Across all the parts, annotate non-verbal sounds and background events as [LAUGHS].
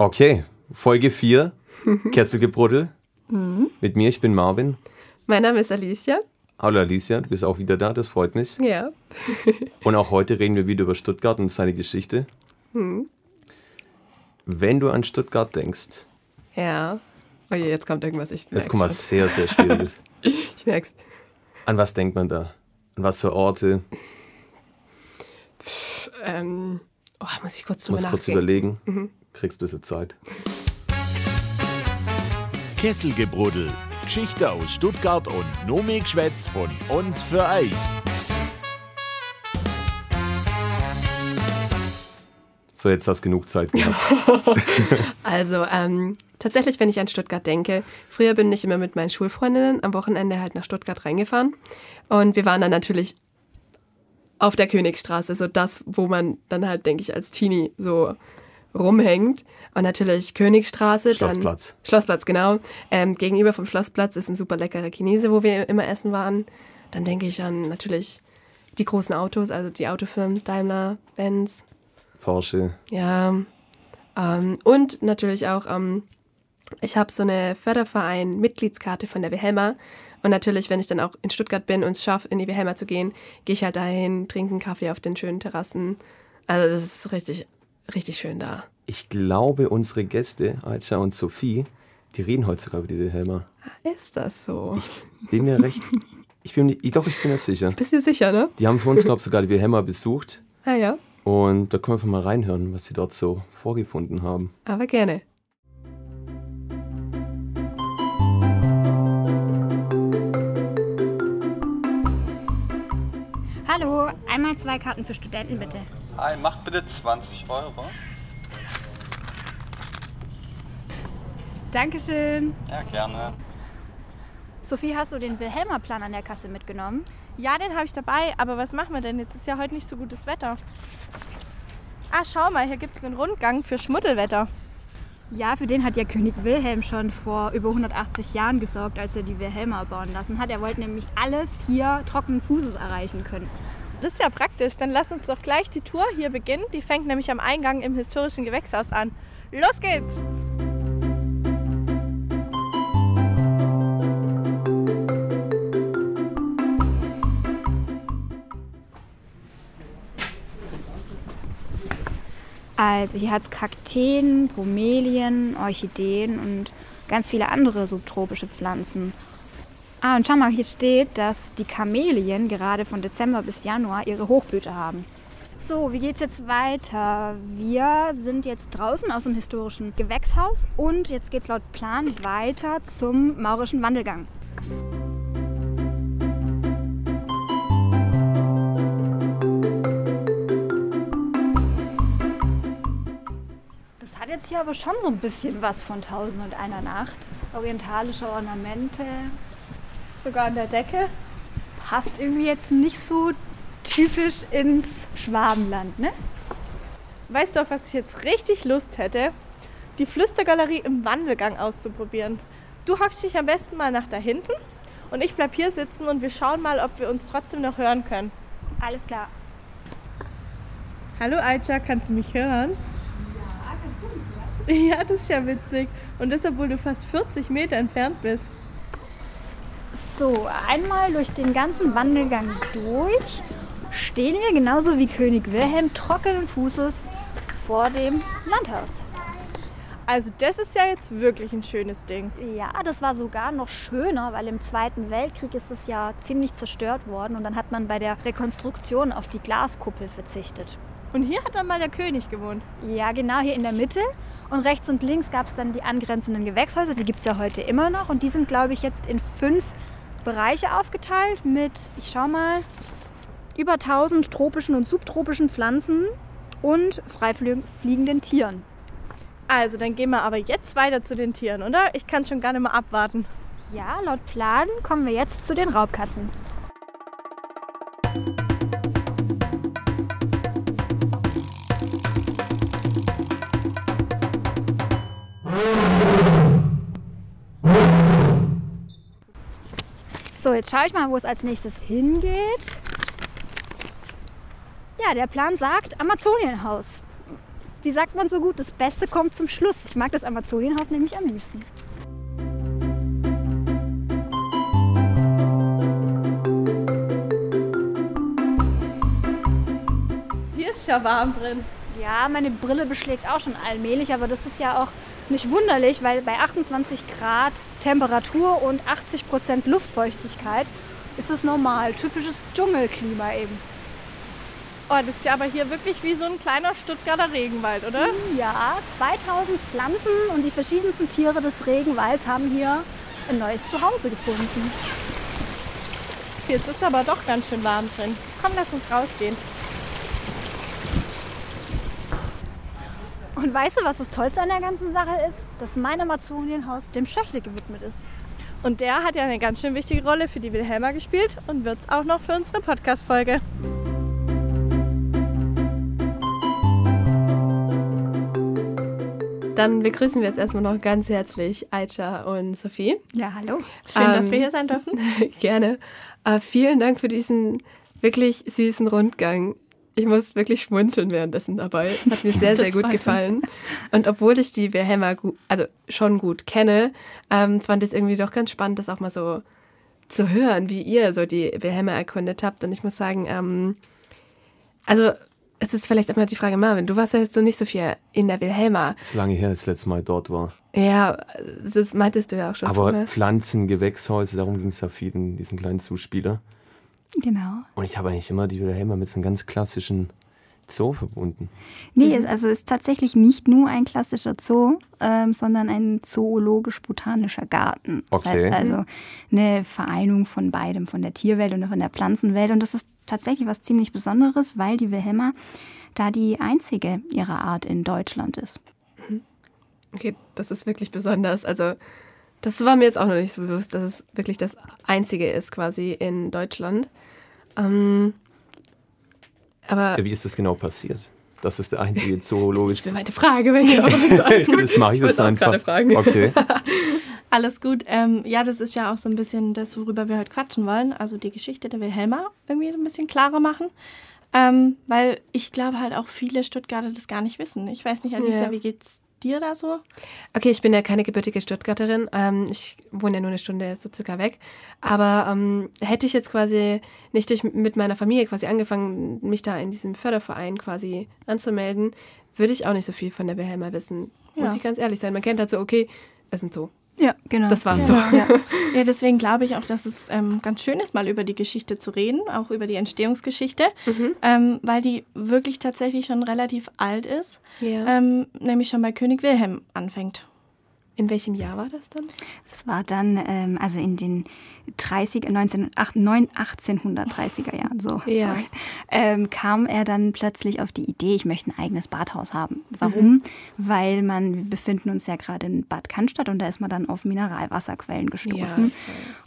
Okay, Folge 4, [LAUGHS] Kesselgebruddel. Mhm. Mit mir, ich bin Marvin. Mein Name ist Alicia. Hallo Alicia, du bist auch wieder da, das freut mich. Ja. [LAUGHS] Und auch heute reden wir wieder über Stuttgart und seine Geschichte. Mhm. Wenn du an Stuttgart denkst, Ja. Oh je, jetzt kommt irgendwas. Ich jetzt kommt was sehr, sehr Schwieriges. [LAUGHS] Ich merk's. An was denkt man da? An was für Orte? Ähm, oh, muss ich kurz musst kurz überlegen. Mhm. Kriegst ein bisschen Zeit. Kesselgebruddel. Geschichte aus Stuttgart und Nomikschwätz von uns für euch. So, jetzt hast du genug Zeit gehabt. [LAUGHS] Also, ähm, tatsächlich, wenn ich an Stuttgart denke, früher bin ich immer mit meinen Schulfreundinnen am Wochenende halt nach Stuttgart reingefahren. Und wir waren dann natürlich auf der Königstraße, so das, wo man dann halt, denke ich, als Teenie so rumhängt. Und natürlich Königstraße. Schlossplatz. Dann, Schlossplatz, genau. Ähm, gegenüber vom Schlossplatz ist ein super leckerer Chinese, wo wir immer essen waren. Dann denke ich an natürlich die großen Autos, also die Autofirmen Daimler, Benz, Porsche. ja. Ähm, und natürlich auch, ähm, ich habe so eine Förderverein-Mitgliedskarte von der Wilhelma. Und natürlich, wenn ich dann auch in Stuttgart bin und es schaffe, in die Wilhelma zu gehen, gehe ich halt dahin, trinke einen Kaffee auf den schönen Terrassen. Also das ist richtig, richtig schön da. Ich glaube, unsere Gäste, Aisha und Sophie, die reden heute sogar über die Wilhelma. Ist das so? Bin mir recht. Ich bin doch, ich bin mir sicher. Bist du sicher, ne? Die haben für uns, glaube ich, sogar die Wilhelma besucht. Ah ja, Und da können wir einfach mal reinhören, was sie dort so vorgefunden haben. aber gerne. Hallo, einmal zwei Karten für Studenten bitte. Hi, macht bitte 20 Euro. Dankeschön. Ja, gerne. Sophie, hast du den Wilhelma-Plan an der Kasse mitgenommen? Ja, den habe ich dabei, aber was machen wir denn? Jetzt ist ja heute nicht so gutes Wetter. Ah, schau mal, hier gibt es einen Rundgang für Schmuddelwetter. Ja, für den hat ja König Wilhelm schon vor über 180 Jahren gesorgt, als er die Wilhelma bauen lassen hat. Er wollte nämlich alles hier trockenen Fußes erreichen können. Das ist ja praktisch. Dann lass uns doch gleich die Tour hier beginnen. Die fängt nämlich am Eingang im historischen Gewächshaus an. Los geht's! Also hier hat es Kakteen, Bromelien, Orchideen und ganz viele andere subtropische Pflanzen. Ah, und schau mal, hier steht, dass die Kamelien gerade von Dezember bis Januar ihre Hochblüte haben. So, wie geht's jetzt weiter? Wir sind jetzt draußen aus dem historischen Gewächshaus und jetzt geht's laut Plan weiter zum maurischen Wandelgang. Hat hier aber schon so ein bisschen was von Tausend und einer Nacht. Orientalische Ornamente, Sogar an der Decke. passt irgendwie jetzt nicht so typisch ins Schwabenland, ne? Weißt du, auf was ich jetzt richtig Lust hätte? Die Flüstergalerie im Wandelgang auszuprobieren. Du hockst dich am besten mal nach da hinten und ich bleib hier sitzen und wir schauen mal, ob wir uns trotzdem noch hören können. Alles klar. Hallo Aisha, kannst du mich hören? [LAUGHS] Ja, das ist ja witzig. Und das, obwohl du fast 40 Meter entfernt bist. So, einmal durch den ganzen Wandelgang durch stehen wir genauso wie König Wilhelm trockenen Fußes vor dem Landhaus. Also das ist ja jetzt wirklich ein schönes Ding. Ja, das war sogar noch schöner, weil im Zweiten Weltkrieg ist es ja ziemlich zerstört worden und dann hat man bei der Rekonstruktion auf die Glaskuppel verzichtet. Und hier hat dann mal der König gewohnt. Ja, genau hier in der Mitte. Und rechts und links gab es dann die angrenzenden Gewächshäuser, die gibt es ja heute immer noch. Und die sind, glaube ich, jetzt in fünf Bereiche aufgeteilt mit, ich schau mal, über 1000 tropischen und subtropischen Pflanzen und freifliegenden Tieren. Also, dann gehen wir aber jetzt weiter zu den Tieren, oder? Ich kann schon gar nicht mehr abwarten. Ja, laut Plan kommen wir jetzt zu den Raubkatzen. Jetzt schaue ich mal, wo es als nächstes hingeht. Ja, der Plan sagt Amazonienhaus. wie sagt man so gut, das Beste kommt zum Schluss. Ich mag das Amazonienhaus nämlich am liebsten. Hier ist ja warm drin. Ja, meine Brille beschlägt auch schon allmählich, aber das ist ja auch nicht wunderlich, weil bei 28 Grad Temperatur und 80 Prozent Luftfeuchtigkeit ist es normal. Typisches Dschungelklima eben. Oh, das ist ja aber hier wirklich wie so ein kleiner Stuttgarter Regenwald, oder? Ja, 2000 Pflanzen und die verschiedensten Tiere des Regenwalds haben hier ein neues Zuhause gefunden. Jetzt ist aber doch ganz schön warm drin. Komm, lass uns rausgehen. Und weißt du, was das Tollste an der ganzen Sache ist? Dass mein Amazonienhaus dem Schöchle gewidmet ist. Und der hat ja eine ganz schön wichtige Rolle für die Wilhelma gespielt und wird es auch noch für unsere Podcast-Folge. Dann begrüßen wir jetzt erstmal noch ganz herzlich Aisha und Sophie. Ja, hallo. Schön, dass Ähm, wir hier sein dürfen. [LAUGHS] Gerne. Äh, vielen Dank für diesen wirklich süßen Rundgang. Ich muss wirklich schmunzeln währenddessen dabei. Es hat mir sehr, [LAUGHS] sehr gut gefallen. Und obwohl ich die Wilhelma gut, also schon gut kenne, ähm, fand ich es irgendwie doch ganz spannend, das auch mal so zu hören, wie ihr so die Wilhelma erkundet habt. Und ich muss sagen, ähm, also es ist vielleicht immer die Frage, Marvin, du warst ja jetzt so nicht so viel in der Wilhelma. Das ist lange her, als ich das letzte Mal dort war. Ja, das meintest du ja auch schon. Aber vorher. Pflanzen, Gewächshäuser, darum ging es ja viel in diesen kleinen Zuspieler. Genau. Und ich habe eigentlich immer die Wilhelma mit so einem ganz klassischen Zoo verbunden. Nee, es, also es ist tatsächlich nicht nur ein klassischer Zoo, ähm, sondern ein zoologisch-botanischer Garten. Das Okay. heißt also eine Vereinigung von beidem, von der Tierwelt und von der Pflanzenwelt. Und das ist tatsächlich was ziemlich Besonderes, weil die Wilhelma da die einzige ihrer Art in Deutschland ist. Okay, das ist wirklich besonders. Also, das war mir jetzt auch noch nicht so bewusst, dass es wirklich das Einzige ist quasi in Deutschland. Ähm, aber Ja, wie ist das genau passiert? Das ist der einzige [LAUGHS] zoologisch. das wäre meine Frage, wenn ihr auch [LAUGHS] was alles gut. das mache ich Ich jetzt einfach. fragen. Okay. [LAUGHS] Alles gut. Ähm, ja, das ist ja auch so ein bisschen das, worüber wir heute quatschen wollen. Also die Geschichte der Wilhelma irgendwie so ein bisschen klarer machen. Ähm, weil ich glaube halt auch viele Stuttgarter das gar nicht wissen. Ich weiß nicht, Alisa, Ja. wie geht's dir da so? Okay, ich bin ja keine gebürtige Stuttgarterin. Ähm, ich wohne ja nur eine Stunde so circa weg. Aber ähm, hätte ich jetzt quasi nicht durch, mit meiner Familie quasi angefangen, mich da in diesem Förderverein quasi anzumelden, würde ich auch nicht so viel von der Wilhelma wissen. Ja. Muss ich ganz ehrlich sein. Man kennt halt so, okay, es sind so. Ja, genau. Das war's ja. so. Ja. Ja, deswegen glaube ich auch, dass es ähm, ganz schön ist, mal über die Geschichte zu reden, auch über die Entstehungsgeschichte, ähm, weil die wirklich tatsächlich schon relativ alt ist, Ja. ähm, nämlich schon bei König Wilhelm anfängt. In welchem Jahr war das dann? Das war dann, ähm, also in den 30, 19, ach, neun- 1830er Jahren, so, Ja. sorry, ähm, kam er dann plötzlich auf die Idee, ich möchte ein eigenes Badhaus haben. Warum? Weil man, wir befinden uns ja gerade in Bad Cannstatt und da ist man dann auf Mineralwasserquellen gestoßen.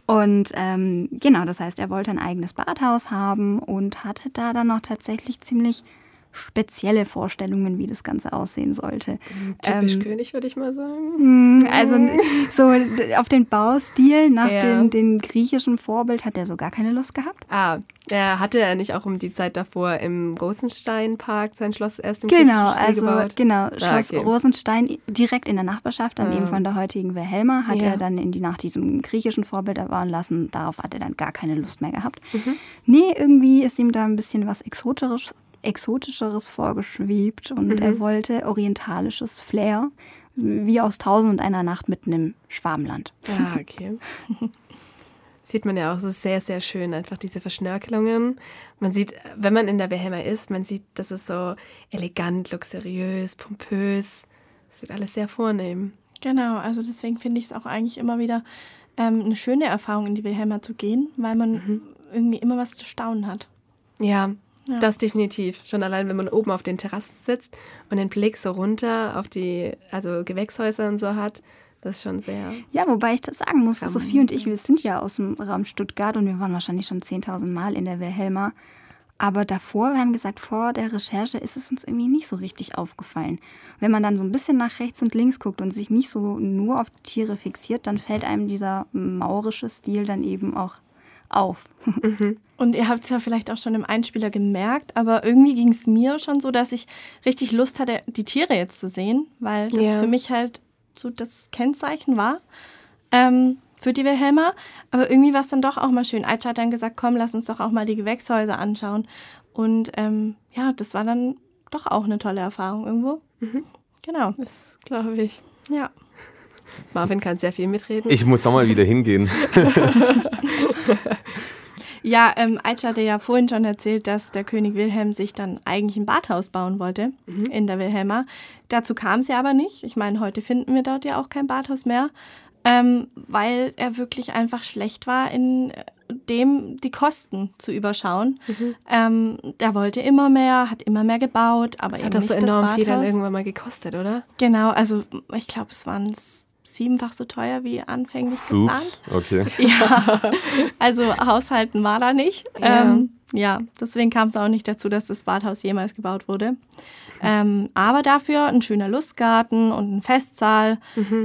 Und ähm, genau, das heißt, er wollte ein eigenes Badhaus haben und hatte da dann noch tatsächlich ziemlich spezielle Vorstellungen, wie das Ganze aussehen sollte. Typisch Ähm, König, würde ich mal sagen. Mm, Also [LAUGHS] so d- auf den Baustil nach Ja. dem, dem griechischen Vorbild hat er so gar keine Lust gehabt. Ah, er hatte er nicht auch um die Zeit davor im Rosensteinpark sein Schloss erst im Genau, also gebaut? genau, Ah, Schloss okay. Rosenstein direkt in der Nachbarschaft, dann Ah. eben von der heutigen Wilhelma, hat Ja. er dann in die nach diesem griechischen Vorbild erbauen lassen. Darauf hat er dann gar keine Lust mehr gehabt. Mhm. Nee, irgendwie ist ihm da ein bisschen was Exotisches, Exotischeres vorgeschwebt und Mhm. er wollte orientalisches Flair, wie aus Tausend und einer Nacht mitten im Schwabenland. Ah, okay. [LAUGHS] Sieht man ja auch, es ist sehr, sehr schön, einfach diese Verschnörkelungen. Man sieht, wenn man in der Wilhelma ist, man sieht, das ist so elegant, luxuriös, pompös. Es wird alles sehr vornehm. Genau, also deswegen finde ich es auch eigentlich immer wieder ähm, eine schöne Erfahrung, in die Wilhelma zu gehen, weil man irgendwie immer was zu staunen hat. Ja, Ja. das definitiv. Schon allein, wenn man oben auf den Terrassen sitzt und den Blick so runter auf die, also Gewächshäuser und so hat, das ist schon sehr. Ja, wobei ich das sagen muss, Sophie und ich, wir sind ja aus dem Raum Stuttgart und wir waren wahrscheinlich schon 10.000 Mal in der Wilhelma. Aber davor, wir haben gesagt, vor der Recherche ist es uns irgendwie nicht so richtig aufgefallen. Wenn man dann so ein bisschen nach rechts und links guckt und sich nicht so nur auf die Tiere fixiert, dann fällt einem dieser maurische Stil dann eben auch auf. [LAUGHS] Und ihr habt es ja vielleicht auch schon im Einspieler gemerkt, aber irgendwie ging es mir schon so, dass ich richtig Lust hatte, die Tiere jetzt zu sehen, weil das Ja. für mich halt so das Kennzeichen war ähm, für die Wilhelma. Aber irgendwie war es dann doch auch mal schön. Aitcha hat dann gesagt, komm, lass uns doch auch mal die Gewächshäuser anschauen. Und ähm, ja, das war dann doch auch eine tolle Erfahrung irgendwo. Genau, Das glaube ich. ja. Marvin kann sehr viel mitreden. Ich muss auch mal wieder hingehen. [LAUGHS] Ja, ähm, Aitcha hatte ja vorhin schon erzählt, dass der König Wilhelm sich dann eigentlich ein Badhaus bauen wollte in der Wilhelma. Dazu kam sie aber nicht. Ich meine, heute finden wir dort ja auch kein Badhaus mehr, ähm, weil er wirklich einfach schlecht war in äh, dem, die Kosten zu überschauen. Ähm, der wollte immer mehr, hat immer mehr gebaut, aber das eben hat nicht so enorm das viel dann irgendwann mal gekostet, oder? Genau, also ich glaube, es waren siebenfach so teuer wie anfänglich geplant. Ups, okay. [LAUGHS] Ja, also Haushalten war da nicht. Ja. Ähm, ja deswegen kam es auch nicht dazu, dass das Badhaus jemals gebaut wurde. Ähm, aber dafür ein schöner Lustgarten und ein Festsaal.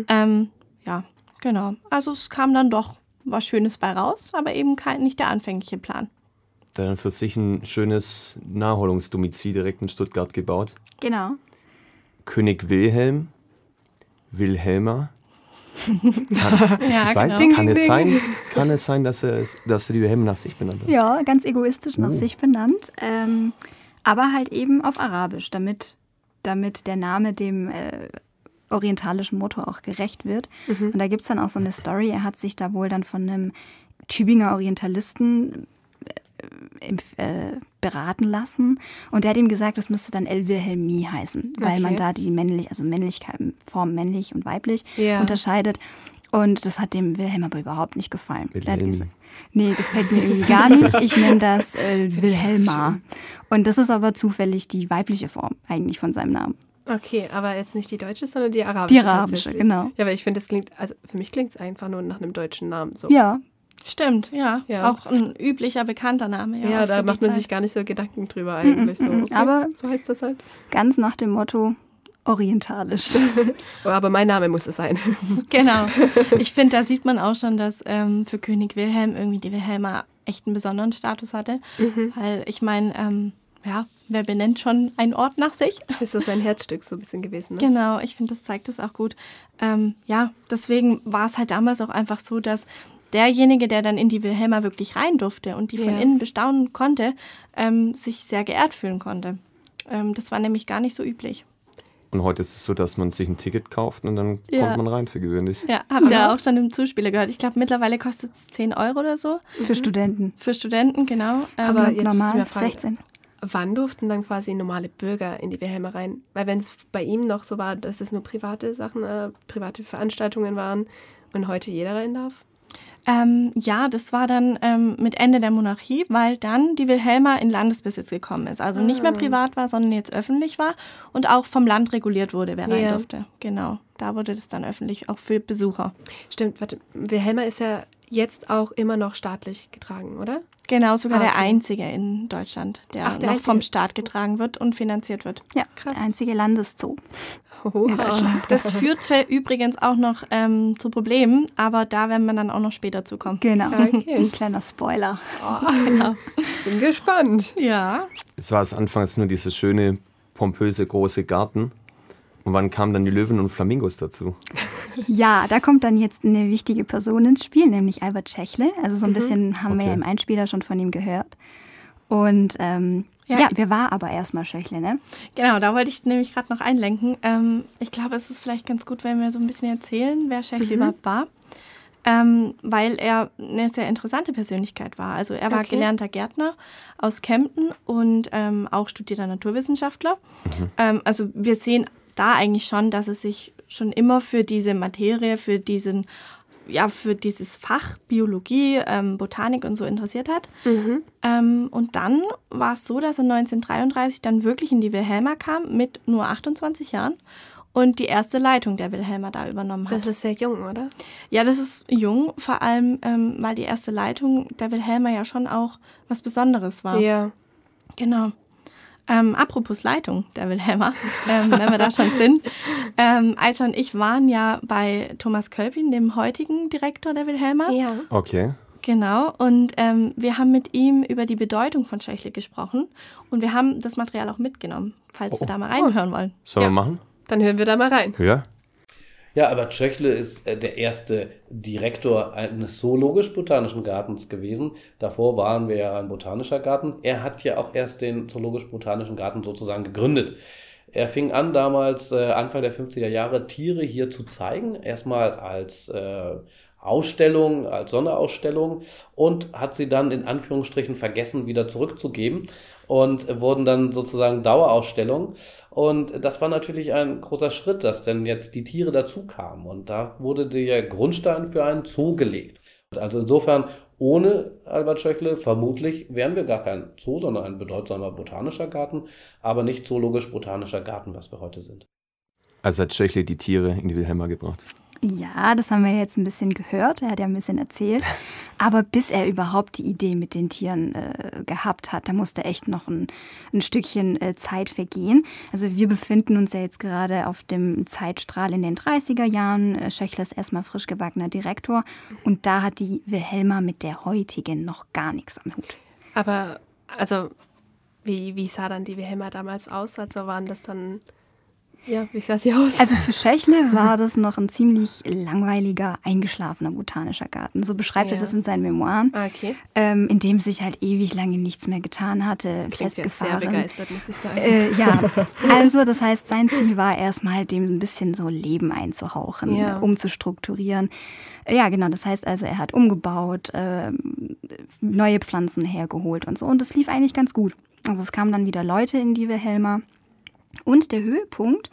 Ähm, ja, genau. Also es kam dann doch was Schönes bei raus, aber eben kein, nicht der anfängliche Plan. Dann für sich ein schönes Naherholungsdomizil direkt in Stuttgart gebaut. Genau. König Wilhelm, Wilhelma. [LAUGHS] Ja, ich weiß genau. nicht, kann Ding, es ding, sein, kann es sein, dass er, dass er die Wilhelm nach sich benannt hat? Ja, ganz egoistisch nach sich benannt. Ähm, aber halt eben auf Arabisch, damit, damit der Name dem äh, orientalischen Motto auch gerecht wird. Und da gibt es dann auch so eine Story, er hat sich da wohl dann von einem Tübinger Orientalisten äh, äh, beraten lassen und der hat ihm gesagt, das müsste dann El Wilhelmi heißen, weil Okay. man da die männlich, also Männlichkeit, Form männlich und weiblich Ja. unterscheidet. Und das hat dem Wilhelm aber überhaupt nicht gefallen. Gesagt, nee, gefällt mir irgendwie gar nicht. Ich nenne das äh, Wilhelma. Und das ist aber zufällig die weibliche Form eigentlich von seinem Namen. Okay, aber jetzt nicht die deutsche, sondern die arabische. Die arabische, genau. Ja, aber ich finde, das klingt, also für mich klingt es einfach nur nach einem deutschen Namen. So. Ja, Stimmt, ja. Ja. Auch ein üblicher, bekannter Name. Ja, Ja, da macht man Zeit. sich gar nicht so Gedanken drüber eigentlich. So, okay, aber- so heißt das halt. ganz nach dem Motto orientalisch. [LAUGHS] Oh, aber mein Name muss es sein. [LAUGHS] Genau. Ich finde, da sieht man auch schon, dass ähm, für König Wilhelm irgendwie die Wilhelma echt einen besonderen Status hatte. Weil ich meine, ähm, ja, wer benennt schon einen Ort nach sich? [LAUGHS] Ist so sein Herzstück so ein bisschen gewesen. Ne? Genau, ich finde, das zeigt es auch gut. Ähm, ja, deswegen war es halt damals auch einfach so, dass derjenige, der dann in die Wilhelma wirklich rein durfte und die von Ja. innen bestaunen konnte, ähm, sich sehr geehrt fühlen konnte. Ähm, das war nämlich gar nicht so üblich. Und heute ist es so, dass man sich ein Ticket kauft und dann Ja. kommt man rein für gewöhnlich. Ja, habt ihr auch schon im Zuspieler gehört. Ich glaube, mittlerweile kostet es 10 Euro oder so. Für Studenten. Für Studenten, genau. Ähm, Aber jetzt muss ich Normal mal fragen, 16. Wann durften dann quasi normale Bürger in die Wilhelma rein? Weil wenn es bei ihm noch so war, dass es nur private Sachen, äh, private Veranstaltungen waren und heute jeder rein darf? Ähm, ja, das war dann ähm, mit Ende der Monarchie, weil dann die Wilhelma in Landesbesitz gekommen ist. Also nicht mehr Ah. privat war, sondern jetzt öffentlich war und auch vom Land reguliert wurde, wer rein Ja. durfte. Genau, da wurde das dann öffentlich, auch für Besucher. Stimmt, warte, Wilhelma ist ja jetzt auch immer noch staatlich getragen, oder? Genau, sogar Ah, der okay. einzige in Deutschland, der, Ach, der noch vom. Staat getragen wird und finanziert wird. Ja, Krass. der einzige Landeszoo. Oha. Das führte übrigens auch noch ähm, zu Problemen, aber da werden wir dann auch noch später zukommen. Genau. Okay. Ein kleiner Spoiler. Bin gespannt. Ja, Es war es anfangs nur dieses schöne, pompöse, große Garten. Und wann kamen dann die Löwen und Flamingos dazu? Ja, da kommt dann jetzt eine wichtige Person ins Spiel, nämlich Albert Schächle. Also so ein bisschen haben wir ja Okay. im Einspieler schon von ihm gehört. Und ähm, Ja. ja. wer war aber erstmal Schächle, ne? Genau, da wollte ich nämlich gerade noch einlenken. Ähm, ich glaube, es ist vielleicht ganz gut, wenn wir so ein bisschen erzählen, wer Schächle überhaupt war. Ähm, weil er eine sehr interessante Persönlichkeit war. Also er war Okay. gelernter Gärtner aus Kempten und ähm, auch studierter Naturwissenschaftler. Ähm, also wir sehen da eigentlich schon, dass er sich schon immer für diese Materie, für diesen ja, für dieses Fach Biologie, ähm, Botanik und so interessiert hat. Ähm, und dann war es so, dass er 1933 dann wirklich in die Wilhelma kam mit nur 28 Jahren und die erste Leitung der Wilhelma da übernommen hat. Das ist sehr jung, oder? ja, das ist jung, vor allem, ähm, weil die erste Leitung der Wilhelma ja schon auch was Besonderes war. Ja. Genau. Ähm, apropos Leitung der Wilhelma, ähm, wenn wir da schon sind. Ähm, Aisha und ich waren ja bei Thomas Kölpin, dem heutigen Direktor der Wilhelma. Ja. Okay. Genau, und ähm, wir haben mit ihm über die Bedeutung von Schächle gesprochen und wir haben das Material auch mitgenommen, falls Oh. wir da mal reinhören wollen. Sollen Ja. wir machen? Dann hören wir da mal rein. Ja? Ja, Albert Schöchle ist äh, der erste Direktor eines zoologisch-botanischen Gartens gewesen. Davor waren wir ja ein botanischer Garten. Er hat ja auch erst den zoologisch-botanischen Garten sozusagen gegründet. Er fing an, damals äh, Anfang der 50er Jahre Tiere hier zu zeigen. Erstmal als äh, Ausstellung, als Sonderausstellung und hat sie dann in Anführungsstrichen vergessen, wieder zurückzugeben und wurden dann sozusagen Dauerausstellungen. Und das war natürlich ein großer Schritt, dass denn jetzt die Tiere dazu kamen. Und da wurde der Grundstein für einen Zoo gelegt. Also insofern, ohne Albert Schöchle, vermutlich wären wir gar kein Zoo, sondern ein bedeutsamer botanischer Garten, aber nicht zoologisch-botanischer Garten, was wir heute sind. Also hat Schöchle die Tiere in die Wilhelma gebracht. Ja, das haben wir jetzt ein bisschen gehört. Er hat ja ein bisschen erzählt. [LAUGHS] Aber bis er überhaupt die Idee mit den Tieren äh, gehabt hat, da musste echt noch ein, ein Stückchen äh, Zeit vergehen. Also wir befinden uns ja jetzt gerade auf dem Zeitstrahl in den 30er Jahren. Äh, Schöchler ist erstmal frisch gebackener Direktor. Und da hat die Wilhelma mit der heutigen noch gar nichts am Hut. Aber, also, wie, wie sah dann die Wilhelma damals aus? Also waren das dann, ja, wie sah sie aus? Also für Schächle war das noch ein ziemlich langweiliger, eingeschlafener botanischer Garten. So beschreibt er Ja. das in seinen Memoiren. Ah, okay. ähm, in dem sich halt ewig lange nichts mehr getan hatte, Klingt ja sehr festgefahren. begeistert, muss ich sagen. Äh, ja, [LAUGHS] also das heißt, sein Ziel war erstmal dem ein bisschen so Leben einzuhauchen, Ja. äh, umzustrukturieren. Äh, Ja, genau, das heißt also, er hat umgebaut, ähm, neue Pflanzen hergeholt und so und das lief eigentlich ganz gut. Also es kamen dann wieder Leute in die Wilhelma und der Höhepunkt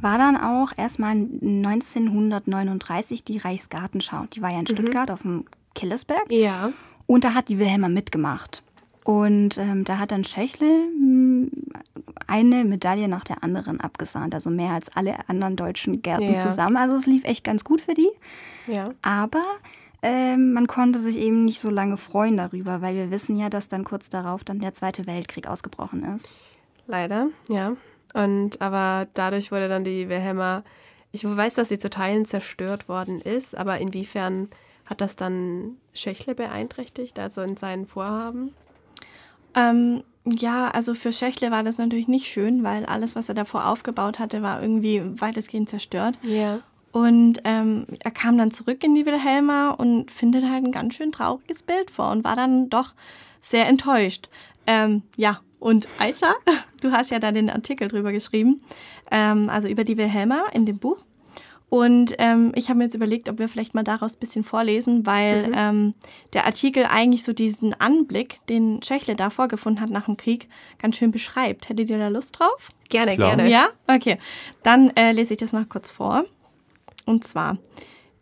war dann auch erstmal 1939 die Reichsgartenschau. Die war ja in Stuttgart auf dem Killesberg. ja. Und da hat die Wilhelma mitgemacht. Und ähm, da hat dann Schächle mh, eine Medaille nach der anderen abgesahnt. Also mehr als alle anderen deutschen Gärten Ja. zusammen. Also es lief echt ganz gut für die. Ja. Aber ähm, man konnte sich eben nicht so lange freuen darüber, weil wir wissen ja, dass dann kurz darauf dann der Zweite Weltkrieg ausgebrochen ist. Leider, ja. Und aber dadurch wurde dann die Wilhelma, ich weiß, dass sie zu Teilen zerstört worden ist, aber inwiefern hat das dann Schöchle beeinträchtigt, also in seinen Vorhaben? Ähm, ja, also für Schächle war das natürlich nicht schön, weil alles, was er davor aufgebaut hatte, war irgendwie weitestgehend zerstört. Ja. Und ähm, er kam dann zurück in die Wilhelma und findet halt ein ganz schön trauriges Bild vor und war dann doch sehr enttäuscht. Ähm, ja, und Aisha, [LAUGHS] du hast ja da den Artikel drüber geschrieben, ähm, also über die Wilhelma in dem Buch. Und ähm, ich habe mir jetzt überlegt, ob wir vielleicht mal daraus ein bisschen vorlesen, weil ähm, der Artikel eigentlich so diesen Anblick, den Schächle da vorgefunden hat nach dem Krieg, ganz schön beschreibt. Hättet ihr da Lust drauf? Gerne, Klar. gerne. Ja, okay. Dann äh, lese ich das mal kurz vor. Und zwar,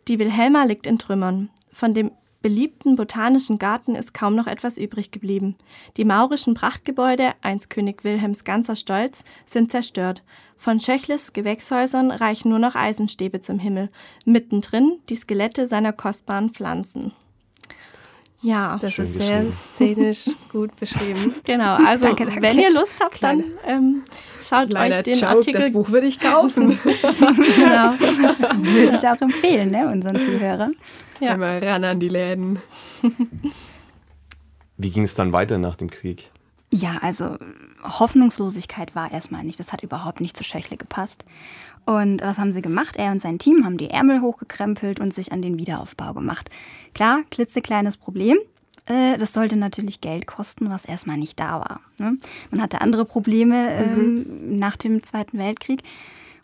die Wilhelma liegt in Trümmern. Von dem beliebten botanischen Garten ist kaum noch etwas übrig geblieben. Die maurischen Prachtgebäude, einst König Wilhelms ganzer Stolz, sind zerstört. Von Schöchles Gewächshäusern reichen nur noch Eisenstäbe zum Himmel. Mittendrin die Skelette seiner kostbaren Pflanzen. Ja, Das Schön ist sehr szenisch [LAUGHS] gut beschrieben. genau. Also, Danke, danke. wenn ihr Lust habt, dann ähm, schaut Kleiner euch den Joke, Artikel das Buch würde ich kaufen. [LAUGHS] genau. [LAUGHS] Würde ich auch empfehlen, ne, unseren Zuhörern. Ja. Einmal ran an die Läden. Wie ging es dann weiter nach dem Krieg? Ja, also Hoffnungslosigkeit war erstmal nicht. Das hat überhaupt nicht zu Schöchle gepasst. Und was haben sie gemacht? Er und sein Team haben die Ärmel hochgekrempelt und sich an den Wiederaufbau gemacht. Klar, klitzekleines Problem. Äh, Das sollte natürlich Geld kosten, was erstmal nicht da war. ne? Man hatte andere Probleme ähm, nach dem Zweiten Weltkrieg.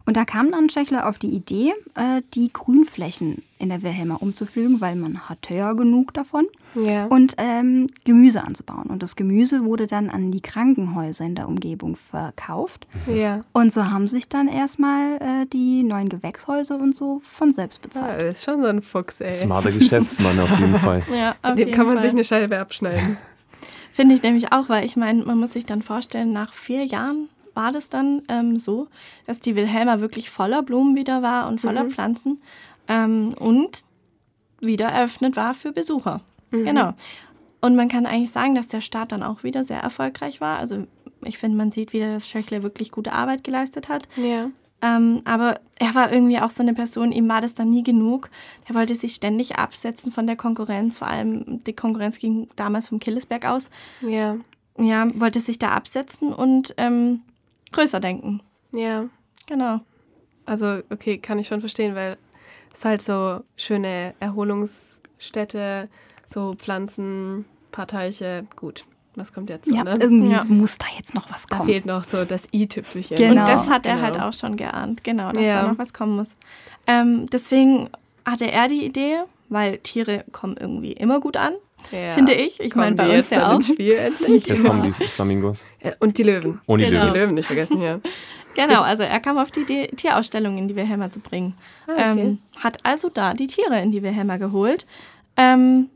Und da kam dann Schächler auf die Idee, äh, die Grünflächen in der Wilhelma umzupflügen, weil man hatte ja genug davon Ja. und ähm, Gemüse anzubauen. Und das Gemüse wurde dann an die Krankenhäuser in der Umgebung verkauft. ja. Und so haben sich dann erstmal äh, die neuen Gewächshäuser und so von selbst ja. bezahlt. Das ist schon so ein Fuchs, ey. Smarter Geschäftsmann auf jeden [LAUGHS] Fall. Ja, auf Dem jeden kann man Fall. sich eine Scheibe abschneiden. [LAUGHS] Finde ich nämlich auch, weil ich meine, man muss sich dann vorstellen, nach vier Jahren war das dann ähm, so, dass die Wilhelma wirklich voller Blumen wieder war und voller Pflanzen ähm, und wieder eröffnet war für Besucher. Genau. Und man kann eigentlich sagen, dass der Start dann auch wieder sehr erfolgreich war. Also ich finde, man sieht wieder, dass Schöchle wirklich gute Arbeit geleistet hat. Ja. Ähm, aber er war irgendwie auch so eine Person, ihm war das dann nie genug. Er wollte sich ständig absetzen von der Konkurrenz, vor allem die Konkurrenz ging damals vom Killesberg aus. Ja. Ja, wollte sich da absetzen und ähm, größer denken. Ja. Genau. Also, okay, kann ich schon verstehen, weil es halt so schöne Erholungsstätte, so Pflanzen, paar Teiche, gut. Was kommt jetzt? Ja, ne? irgendwie Ja. muss da jetzt noch was Da kommen. fehlt noch so das i-Tüpfelchen. Genau. Und das hat er Genau. halt auch schon geahnt, genau, dass Ja. da noch was kommen muss. Ähm, deswegen hatte er die Idee, weil Tiere kommen irgendwie immer gut an, Ja. finde ich. Ich meine, bei die uns jetzt ja auch. ins Spiel? [LAUGHS] Jetzt kommen die Flamingos. Ja, Und die Löwen. Ohne Genau. Die Löwen. Löwen nicht vergessen, ja. [LAUGHS] Genau, also er kam auf die Idee, Tierausstellungen in die Wilhelma zu bringen. Ah, okay. ähm, hat also da die Tiere in die Wilhelma geholt. Ähm,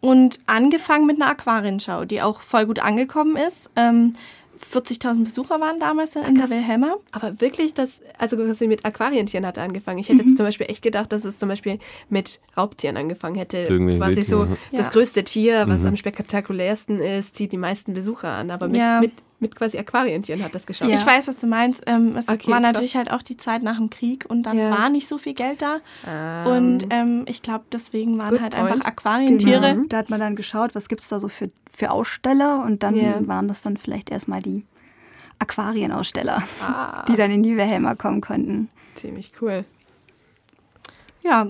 und angefangen mit einer Aquarienschau, die auch voll gut angekommen ist. Ähm, 40.000 Besucher waren damals in der krass. Wilhelma. Aber wirklich, das, also quasi mit Aquarientieren hat er angefangen. Ich hätte Mhm. jetzt zum Beispiel echt gedacht, dass es zum Beispiel mit Raubtieren angefangen hätte. Irgendwelche Quasi so Wildtiere, das Ja. größte Tier, was Mhm. am spektakulärsten ist, zieht die meisten Besucher an. Aber mit, Ja. mit, mit quasi Aquarientieren hat das geschafft. Ich weiß, was du meinst. Ähm, es Okay, war natürlich halt auch die Zeit nach dem Krieg und dann Ja. war nicht so viel Geld da. Ähm, Und ähm, ich glaube, deswegen waren halt point. einfach Aquarientiere. Genau. Da hat man dann geschaut, was gibt es da so für, für Aussteller und dann Ja. waren das dann vielleicht erstmal die Aquarienaussteller, ah, die dann in die Wilhelma kommen konnten. ziemlich cool. Ja.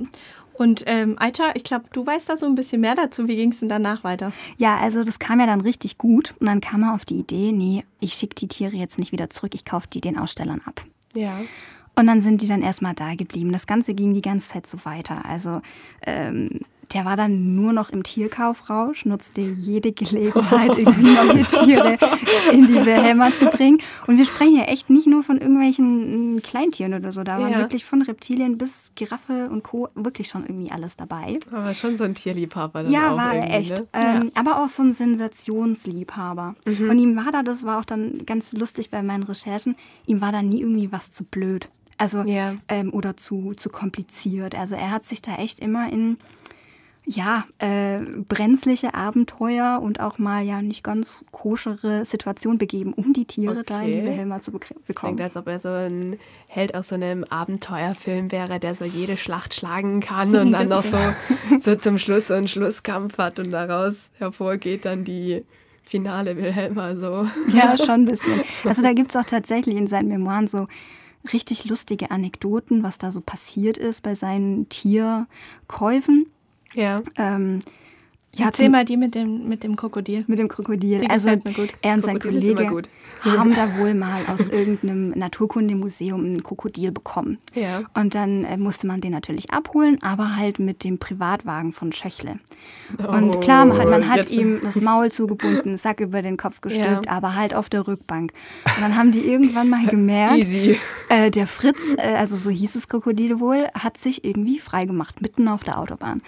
Und ähm, Aita, ich glaube, du weißt da so ein bisschen mehr dazu. Wie ging es denn danach weiter? Ja, also das kam ja dann richtig gut und dann kam er auf die Idee, nee, ich schicke die Tiere jetzt nicht wieder zurück, ich kaufe die den Ausstellern ab. Ja. Und dann sind die dann erstmal da geblieben. Das Ganze ging die ganze Zeit so weiter. Also ähm, der war dann nur noch im Tierkaufrausch, nutzte jede Gelegenheit, irgendwie neue Tiere in die Wilhelma zu bringen. Und wir sprechen ja echt nicht nur von irgendwelchen mm, Kleintieren oder so. Da waren Ja. wirklich von Reptilien bis Giraffe und Co. wirklich schon irgendwie alles dabei. Aber schon so ein Tierliebhaber. dann Ja, war er echt. Ne? Ähm, Aber auch so ein Sensationsliebhaber. Mhm. Und ihm war da, das war auch dann ganz lustig bei meinen Recherchen, ihm war da nie irgendwie was zu blöd. Also, Ja. ähm, oder zu, zu kompliziert. Also er hat sich da echt immer in, ja, äh, brenzliche Abenteuer und auch mal ja nicht ganz koschere Situationen begeben, um die Tiere da in die Okay. Wilhelma zu Das bekommen. klingt, als ob er so ein Held aus so einem Abenteuerfilm wäre, der so jede Schlacht schlagen kann und dann [LAUGHS] noch so, so zum Schluss so einen Schlusskampf hat und daraus hervorgeht dann die finale Wilhelma so. Ja, schon ein [LAUGHS] bisschen. Also da gibt es auch tatsächlich in seinen Memoiren so richtig lustige Anekdoten, was da so passiert ist bei seinen Tierkäufen. Ja. Ähm, um, ja, Erzähl zum- mal die mit dem, mit dem Krokodil. mit dem Krokodil. Die also gefällt mir gut. er und sein Krokodil immer Kollege gut. haben da wohl mal aus [LAUGHS] irgendeinem Naturkundemuseum ein Krokodil bekommen. Ja. Und dann äh, musste man den natürlich abholen, aber halt mit dem Privatwagen von Schöchle. Und klar, man hat, man hat Oh, ihm das Maul zugebunden, einen Sack über den Kopf gestülpt, Ja. aber halt auf der Rückbank. Und dann haben die irgendwann mal [LAUGHS] gemerkt, Easy. äh, der Fritz, äh, also so hieß es Krokodil wohl, hat sich irgendwie freigemacht, mitten auf der Autobahn.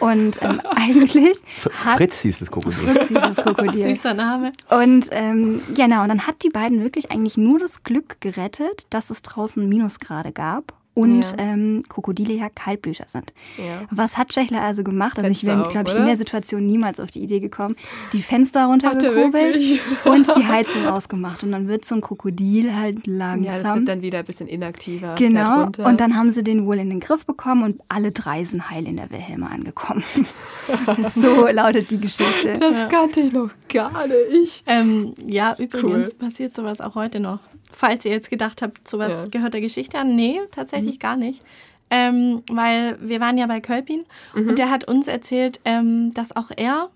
Und ähm, [LAUGHS] eigentlich hat Fritz hieß das Krokodil. Fritz dieses Krokodil. Süßer Name. Und ähm, genau, und dann hat die beiden wirklich eigentlich nur das Glück gerettet, dass es draußen Minusgrade gab und Ja. ähm, Krokodile ja Kaltblüter sind. Ja. Was hat Schächler also gemacht? Also ich Fenster wäre, auf, glaube ich, oder? in der Situation niemals auf die Idee gekommen. Die Fenster er runtergekurbelt [LAUGHS] und die Heizung ausgemacht. Und dann wird so ein Krokodil halt Ja, das langsam. wird dann wieder ein bisschen inaktiver. Genau, und dann haben sie den wohl in den Griff bekommen und alle drei sind heil in der Wilhelma angekommen. [LAUGHS] so lautet die Geschichte. Das kannte ich noch gar nicht. Ähm, ja, übrigens Cool. passiert sowas auch heute noch. Falls ihr jetzt gedacht habt, sowas Ja. Mhm. gehört der Geschichte an. Nee, tatsächlich gar nicht. Ähm, weil wir waren ja bei Kölpin Mhm. und der hat uns erzählt, ähm, dass auch er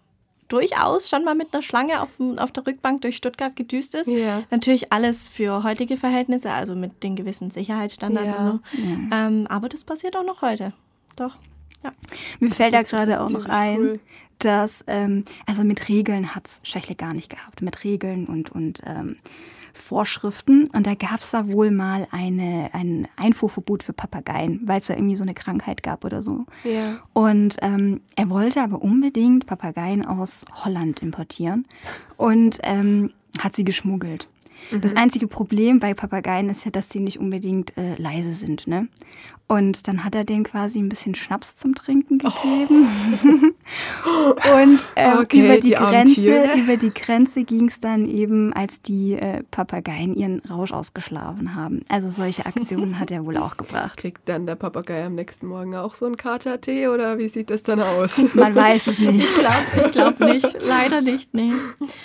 durchaus schon mal mit einer Schlange auf, auf der Rückbank durch Stuttgart gedüst ist. Ja. Natürlich alles für heutige Verhältnisse, also mit den gewissen Sicherheitsstandards Ja. und so. Ähm, aber das passiert auch noch heute. Doch. Ja. Mir fällt da gerade auch noch ein, cool. dass, ähm, also mit Regeln hat es Schächle gar nicht gehabt. Mit Regeln und, und ähm, Vorschriften. Und da gab es da wohl mal eine, ein Einfuhrverbot für Papageien, weil es da irgendwie so eine Krankheit gab oder so. Ja. Und ähm, er wollte aber unbedingt Papageien aus Holland importieren und ähm, hat sie geschmuggelt. Das einzige Problem bei Papageien ist ja, dass sie nicht unbedingt äh, leise sind. Ne? Und dann hat er denen quasi ein bisschen Schnaps zum Trinken gegeben. [LAUGHS] und ähm, Okay, über, die die Grenze, [LAUGHS] über die Grenze ging es dann eben, als die äh, Papageien ihren Rausch ausgeschlafen haben. Also solche Aktionen hat er wohl auch gebracht. Kriegt dann der Papagei am nächsten Morgen auch so einen Katertee oder wie sieht das dann aus? [LAUGHS] Man weiß es nicht. Ich glaube ich glaub nicht, leider nicht, nee.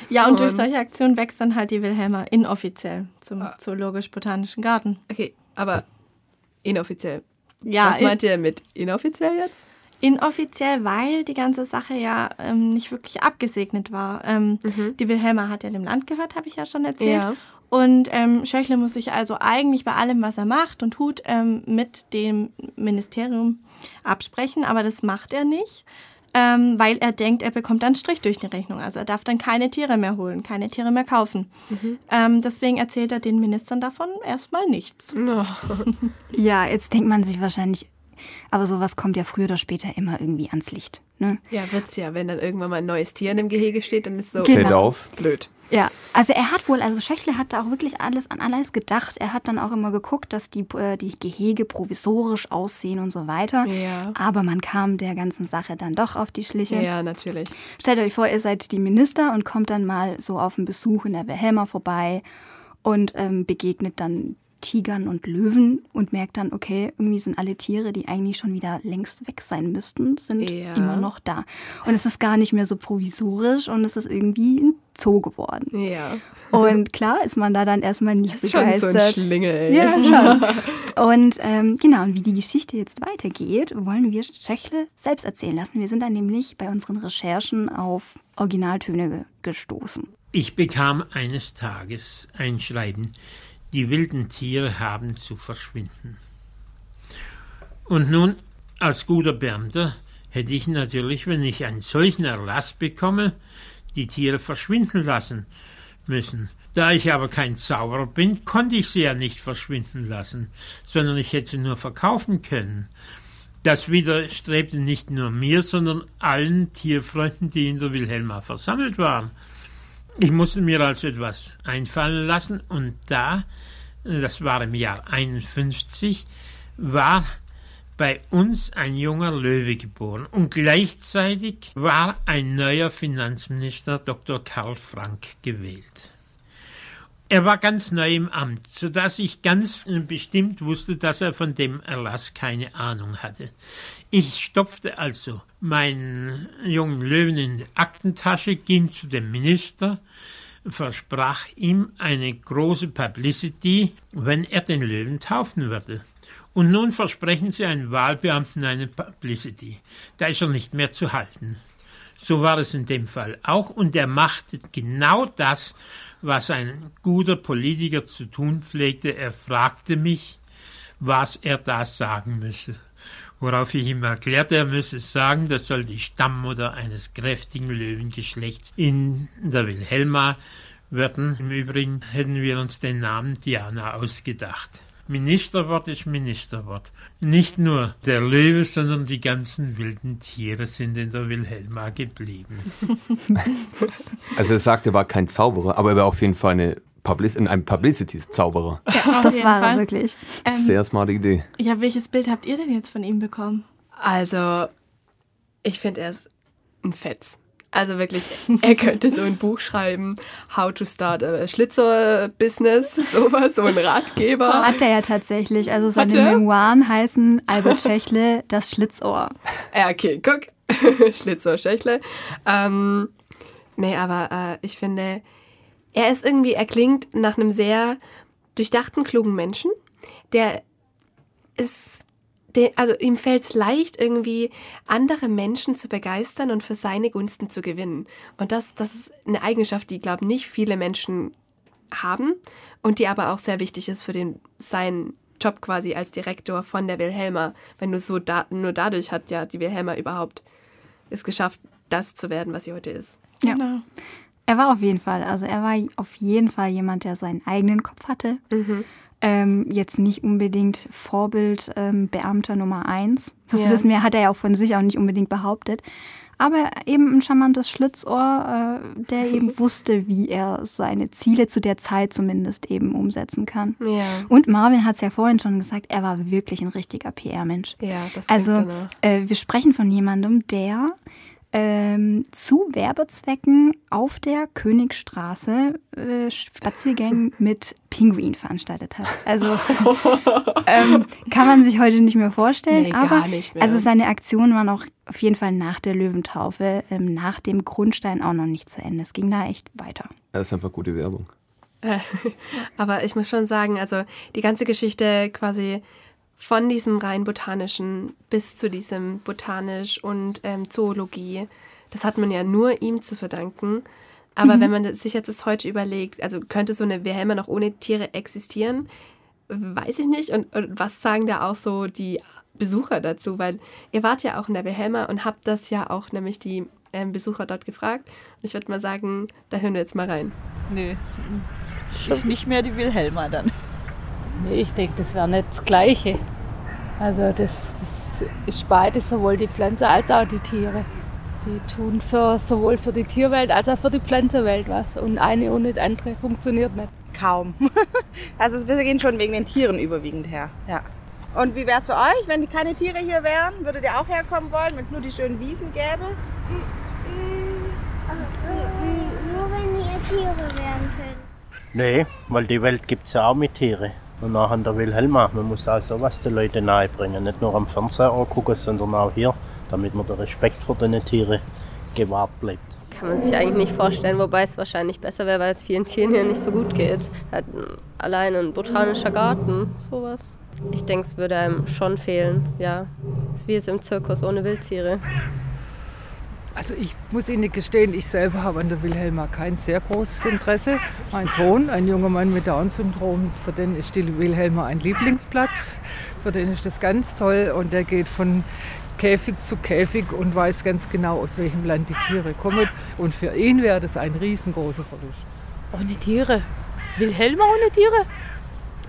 Ja, und durch Und- solche Aktionen wächst dann halt die Wilhelma inoffiziell zum Ah. Zoologisch-Botanischen Garten. Okay, aber inoffiziell. Ja, Was meint ihr mit inoffiziell jetzt? inoffiziell, weil die ganze Sache ja ähm, nicht wirklich abgesegnet war. Ähm, Die Wilhelma hat ja dem Land gehört, habe ich ja schon erzählt. Ja. Und ähm, Schöchle muss sich also eigentlich bei allem, was er macht und tut, ähm, mit dem Ministerium absprechen, aber das macht er nicht, ähm, weil er denkt, er bekommt einen Strich durch die Rechnung. Also er darf dann keine Tiere mehr holen, keine Tiere mehr kaufen. Ähm, deswegen erzählt er den Ministern davon erstmal nichts. Ja, jetzt denkt man sich wahrscheinlich, aber sowas kommt ja früher oder später immer irgendwie ans Licht. Ne? Ja, wird's ja. Wenn dann irgendwann mal ein neues Tier in dem Gehege steht, dann ist so Genau. Fällt auf. blöd. Ja, also er hat wohl, also Schöchle hat da auch wirklich alles an alles gedacht. Er hat dann auch immer geguckt, dass die, äh, die Gehege provisorisch aussehen und so weiter. Ja. Aber man kam der ganzen Sache dann doch auf die Schliche. Ja, natürlich. Stellt euch vor, ihr seid die Minister und kommt dann mal so auf einen Besuch in der Wilhelma vorbei und ähm, begegnet dann Tigern und Löwen und merkt dann, okay, irgendwie sind alle Tiere, die eigentlich schon wieder längst weg sein müssten, sind Ja. immer noch da. Und es ist gar nicht mehr so provisorisch und es ist irgendwie ein Zoo geworden. Ja. Und klar ist man da dann erstmal nicht Das ist schon so ein begeistert. Schlingel, ey. Ja, schon. [LAUGHS] Und ähm, genau, und wie die Geschichte jetzt weitergeht, wollen wir Schöchle selbst erzählen lassen. Wir sind dann nämlich bei unseren Recherchen auf Originaltöne ge gestoßen. Ich bekam eines Tages ein Schreiben, die wilden Tiere haben zu verschwinden. Und nun, als guter Beamter, hätte ich natürlich, wenn ich einen solchen Erlass bekomme, die Tiere verschwinden lassen müssen. Da ich aber kein Zauberer bin, konnte ich sie ja nicht verschwinden lassen, sondern ich hätte sie nur verkaufen können. Das widerstrebte nicht nur mir, sondern allen Tierfreunden, die in der Wilhelma versammelt waren. Ich musste mir also etwas einfallen lassen und da, das war im Jahr 51, war bei uns ein junger Löwe geboren und gleichzeitig war ein neuer Finanzminister Dr. Karl Frank gewählt. Er war ganz neu im Amt, so dass ich ganz bestimmt wusste, dass er von dem Erlass keine Ahnung hatte. Ich stopfte also meinen jungen Löwen in die Aktentasche, ging zu dem Minister, versprach ihm eine große Publicity, wenn er den Löwen taufen würde. Und nun versprechen sie einem Wahlbeamten eine Publicity. Da ist er nicht mehr zu halten. So war es in dem Fall auch. Und er machte genau das, was ein guter Politiker zu tun pflegte. Er fragte mich, was er da sagen müsse. Worauf ich ihm erklärte, er müsse sagen, das soll die Stammmutter eines kräftigen Löwengeschlechts in der Wilhelma werden. Im Übrigen hätten wir uns den Namen Diana ausgedacht. Ministerwort ist Ministerwort. Nicht nur der Löwe, sondern die ganzen wilden Tiere sind in der Wilhelma geblieben. [LAUGHS] Also er sagt, er war kein Zauberer, aber er war auf jeden Fall eine Public ein Publicity-Zauberer. Auf Das war er wirklich. Ähm, Sehr smarte Idee. Ja, welches Bild habt ihr denn jetzt von ihm bekommen? Also, ich finde, er ist ein Fetz. Also wirklich, er könnte so ein Buch schreiben, How to Start a Schlitzohr-Business, sowas, so ein Ratgeber. Hat er ja tatsächlich. Also seine? Memoiren heißen Albert Schächle, das Schlitzohr. Ja, okay, guck. [LAUGHS] Schlitzohr, Schächle. Ähm, nee, aber äh, ich finde, er ist irgendwie, er klingt nach einem sehr durchdachten, klugen Menschen, der ist, also ihm fällt es leicht, irgendwie andere Menschen zu begeistern und für seine Gunsten zu gewinnen. Und das, das ist eine Eigenschaft, die, glaube ich, nicht viele Menschen haben und die aber auch sehr wichtig ist für den, seinen Job quasi als Direktor von der Wilhelma. Wenn du so da, nur dadurch hat ja die Wilhelma überhaupt es geschafft, das zu werden, was sie heute ist. Ja. Genau. Er war auf jeden Fall, also er war auf jeden Fall jemand, der seinen eigenen Kopf hatte. Mhm. Ähm, jetzt nicht unbedingt Vorbild ähm, Beamter Nummer eins. Das Ja. wissen wir, hat er ja auch von sich auch nicht unbedingt behauptet. aber eben ein charmantes Schlitzohr, äh, der eben [LAUGHS] wusste, wie er seine Ziele zu der Zeit zumindest eben umsetzen kann. Ja. Und Marvin hat es ja vorhin schon gesagt, er war wirklich ein richtiger PR-Mensch. Ja, das Also äh, wir sprechen von jemandem, der ähm, zu Werbezwecken auf der Königstraße äh, Spaziergänge [LAUGHS] mit Pinguin veranstaltet hat. Also [LAUGHS] ähm, kann man sich heute nicht mehr vorstellen. Nee, aber gar nicht mehr. also seine Aktionen waren auch auf jeden Fall nach der Löwentaufe, ähm, nach dem Grundstein auch noch nicht zu Ende. Es ging da echt weiter. Das ist einfach gute Werbung. [LAUGHS] Aber ich muss schon sagen, also die ganze Geschichte quasi von diesem rein botanischen bis zu diesem botanisch und ähm, Zoologie, das hat man ja nur ihm zu verdanken. Aber wenn man sich jetzt das heute überlegt, also könnte so eine Wilhelma noch ohne Tiere existieren, weiß ich nicht. Und, und was sagen da auch so die Besucher dazu? Weil ihr wart ja auch in der Wilhelma und habt das ja auch nämlich die ähm, Besucher dort gefragt. Und ich würde mal sagen, da hören wir jetzt mal rein. Nee, ist nicht mehr die Wilhelma dann. Nee, ich denke, das wäre nicht das Gleiche. Also das, das ist beides, sowohl die Pflanze als auch die Tiere. Die tun für, sowohl für die Tierwelt als auch für die Pflanzenwelt was. Und eine ohne die andere funktioniert nicht. Kaum. [LAUGHS] Also wir gehen schon wegen den Tieren überwiegend her. Ja. Und wie wäre es für euch, wenn keine Tiere hier wären? Würdet ihr auch herkommen wollen, wenn es nur die schönen Wiesen gäbe? Nur wenn ihr Tiere werden können. Nee, weil die Welt gibt es ja auch mit Tieren. Und an der Wilhelma. Man muss auch sowas den Leuten nahebringen. Nicht nur am Fernseher angucken, sondern auch hier, damit man der Respekt vor den Tieren gewahrt bleibt. Kann man sich eigentlich nicht vorstellen, wobei es wahrscheinlich besser wäre, weil es vielen Tieren hier nicht so gut geht. Halt, allein ein botanischer Garten, sowas. Ich denke, es würde einem schon fehlen, ja. Es ist wie jetzt im Zirkus ohne Wildtiere. Also ich muss Ihnen gestehen, ich selber habe an der Wilhelma kein sehr großes Interesse. Mein Sohn, ein junger Mann mit Down-Syndrom, für den ist die Wilhelma ein Lieblingsplatz. Für den ist das ganz toll und der geht von Käfig zu Käfig und weiß ganz genau, aus welchem Land die Tiere kommen. Und für ihn wäre das ein riesengroßer Verlust. Ohne Tiere. Wilhelma ohne Tiere?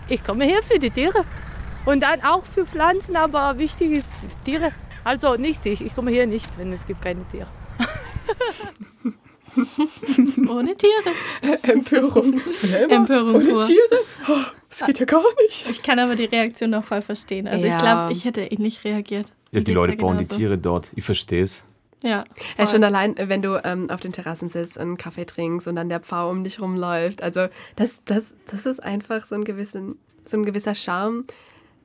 Ich komme her für die Tiere. Und dann auch für Pflanzen, aber wichtig ist Tiere. Also nicht ich. Ich komme hier nicht, wenn es gibt keine Tiere. [LAUGHS] Ohne Tiere. Empörung. Empörung Ohne pur. Tiere? Oh, das geht ja gar nicht. Ich kann aber die Reaktion noch voll verstehen. Also Ja. ich glaube, ich hätte nicht reagiert. Ja, die Leute ja bauen die genauso. Tiere dort. Ich verstehe es. Ja. Ja, schon allein, wenn du ähm, auf den Terrassen sitzt und einen Kaffee trinkst und dann der Pfau um dich rumläuft. Also das, das, das ist einfach so ein, gewissen, so ein gewisser Charme.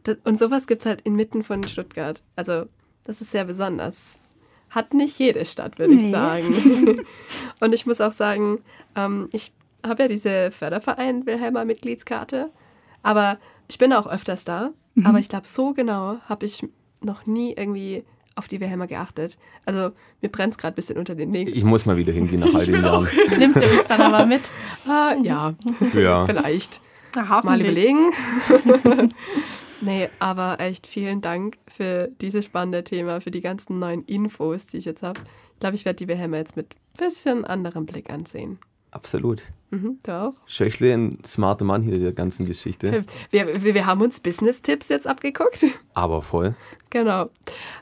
Das, und sowas gibt es halt inmitten von Stuttgart. Also das ist sehr besonders. Hat nicht jede Stadt, würde ich Nee. sagen. [LAUGHS] und ich muss auch sagen, ähm, ich habe ja diese Förderverein Wilhelma Mitgliedskarte. Aber ich bin auch öfters da. Mhm. Aber ich glaube, so genau habe ich noch nie irgendwie auf die Wilhelma geachtet. Also mir brennt es gerade ein bisschen unter den Nägeln. Ich muss mal wieder hingehen nach all den Jahren. Nimmt ihr uns dann aber mit? Ah, ja, Ja. vielleicht. Na, Mal überlegen. [LAUGHS] nee, aber echt vielen Dank für dieses spannende Thema, für die ganzen neuen Infos, die ich jetzt habe. Ich glaube, ich werde die Wilhelma jetzt mit ein bisschen anderem Blick ansehen. Absolut. Mhm, du auch? Schöchle, ein smarter Mann hier der ganzen Geschichte. Wir, wir, wir haben uns Business-Tipps jetzt abgeguckt. Aber voll. Genau.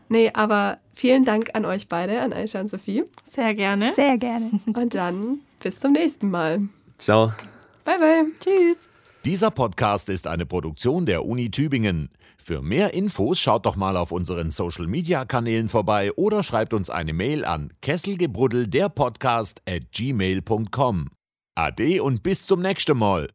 Nee, aber vielen Dank an euch beide, an Aisha und Sophie. Sehr gerne. Sehr gerne. Und dann bis zum nächsten Mal. Ciao. Bye, bye. Tschüss. Dieser Podcast ist eine Produktion der Uni Tübingen. Für mehr Infos schaut doch mal auf unseren Social Media Kanälen vorbei oder schreibt uns eine Mail an kesselgebruddel der Podcast at gmail.com. Ade und bis zum nächsten Mal.